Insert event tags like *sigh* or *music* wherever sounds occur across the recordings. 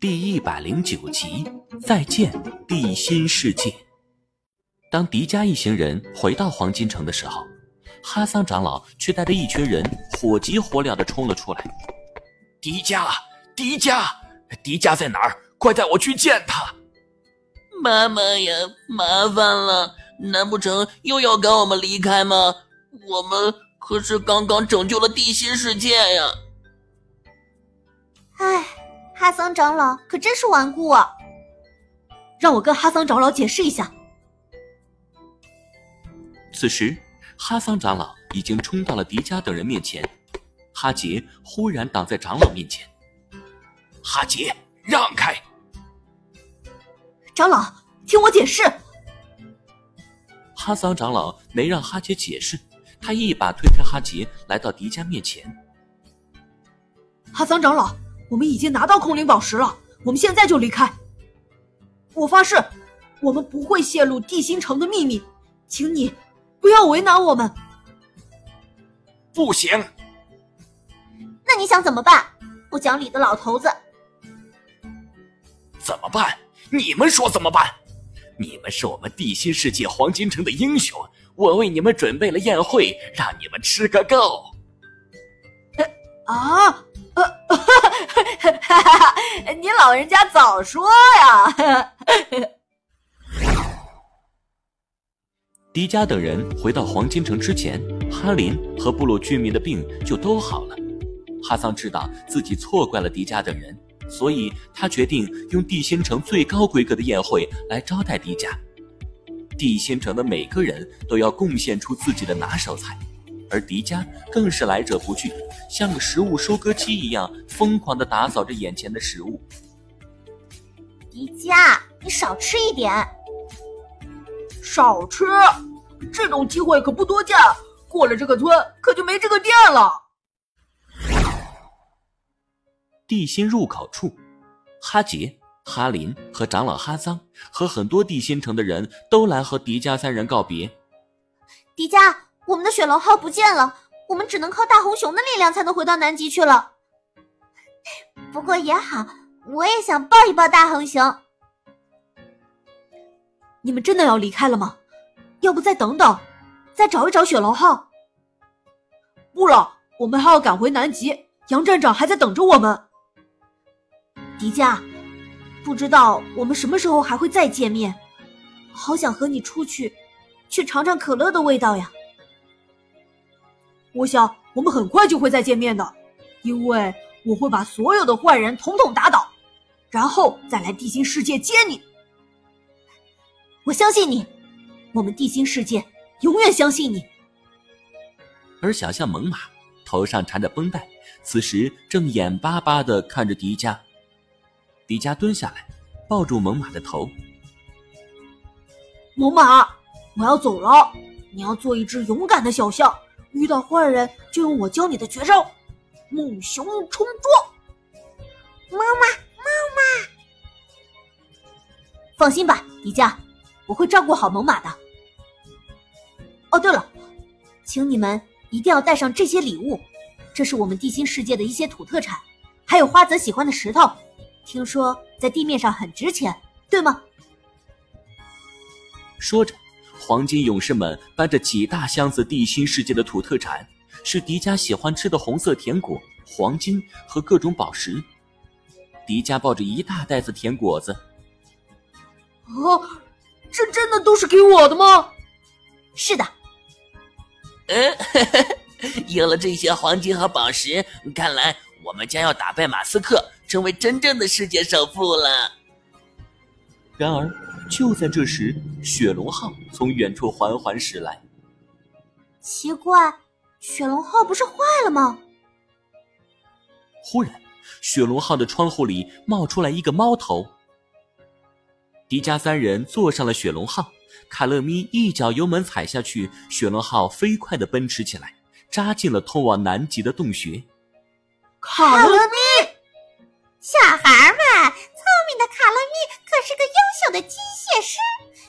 第一百零九集，再见地心世界。当迪迦一行人回到黄金城的时候，哈桑长老却带着一群人火急火燎的冲了出来。迪迦，迪迦，迪迦在哪儿？快带我去见他！妈妈呀，麻烦了，难不成又要赶我们离开吗？我们可是刚刚拯救了地心世界呀！唉，哈桑长老可真是顽固啊！让我跟哈桑长老解释一下。此时，哈桑长老已经冲到了迪迦等人面前，哈杰忽然挡在长老面前。哈杰，让开！长老，听我解释。哈桑长老没让哈杰解释，他一把推开哈杰，来到迪迦面前。哈桑长老。我们已经拿到空灵宝石了，我们现在就离开。我发誓，我们不会泄露地心城的秘密，请你不要为难我们。不行。那你想怎么办？不讲理的老头子！怎么办？你们说怎么办？你们是我们地心世界黄金城的英雄，我为你们准备了宴会，让你们吃个够。啊！哈哈，哈 *laughs* 你老人家早说呀！*laughs* 迪迦等人回到黄金城之前，哈林和部落居民的病就都好了。哈桑知道自己错怪了迪迦等人，所以他决定用地心城最高规格的宴会来招待迪迦。地心城的每个人都要贡献出自己的拿手菜。而迪迦更是来者不拒，像个食物收割机一样疯狂地打扫着眼前的食物。迪迦，你少吃一点，少吃，这种机会可不多见。过了这个村，可就没这个店了。地心入口处，哈杰、哈林和长老哈桑和很多地心城的人都来和迪迦三人告别。迪迦。我们的雪龙号不见了，我们只能靠大红熊的力量才能回到南极去了。不过也好，我也想抱一抱大红熊。你们真的要离开了吗？要不再等等，再找一找雪龙号？不了，我们还要赶回南极，杨站长还在等着我们。迪迦，不知道我们什么时候还会再见面，好想和你出去，去尝尝可乐的味道呀。我想我们很快就会再见面的，因为我会把所有的坏人统统打倒，然后再来地心世界接你。我相信你，我们地心世界永远相信你。而小象猛犸头上缠着绷带，此时正眼巴巴的看着迪迦。迪迦蹲下来，抱住猛犸的头。猛犸，我要走了，你要做一只勇敢的小象。遇到坏人就用我教你的绝招——木熊冲撞。妈妈，妈妈，放心吧，迪迦，我会照顾好猛犸的。哦，对了，请你们一定要带上这些礼物，这是我们地心世界的一些土特产，还有花泽喜欢的石头，听说在地面上很值钱，对吗？说着。黄金勇士们搬着几大箱子地心世界的土特产，是迪迦喜欢吃的红色甜果、黄金和各种宝石。迪迦抱着一大袋子甜果子。哦，这真的都是给我的吗？是的。嗯，*laughs* 有了这些黄金和宝石，看来我们将要打败马斯克，成为真正的世界首富了。然而。就在这时，雪龙号从远处缓缓驶来。奇怪，雪龙号不是坏了吗？忽然，雪龙号的窗户里冒出来一个猫头。迪迦三人坐上了雪龙号，卡乐咪一脚油门踩下去，雪龙号飞快的奔驰起来，扎进了通往南极的洞穴。卡乐咪，小孩们。聪明的卡乐咪可是个优秀的机械师，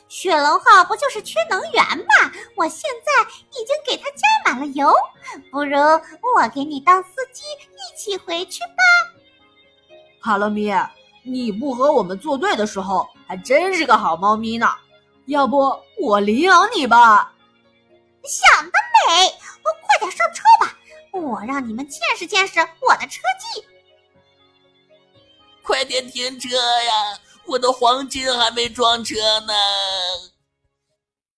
雪龙号不就是缺能源吗？我现在已经给它加满了油，不如我给你当司机，一起回去吧。卡乐咪，你不和我们作对的时候，还真是个好猫咪呢。要不我领养你吧？想得美！我快点上车吧，我让你们见识见识我的车技。快点停车呀！我的黄金还没装车呢。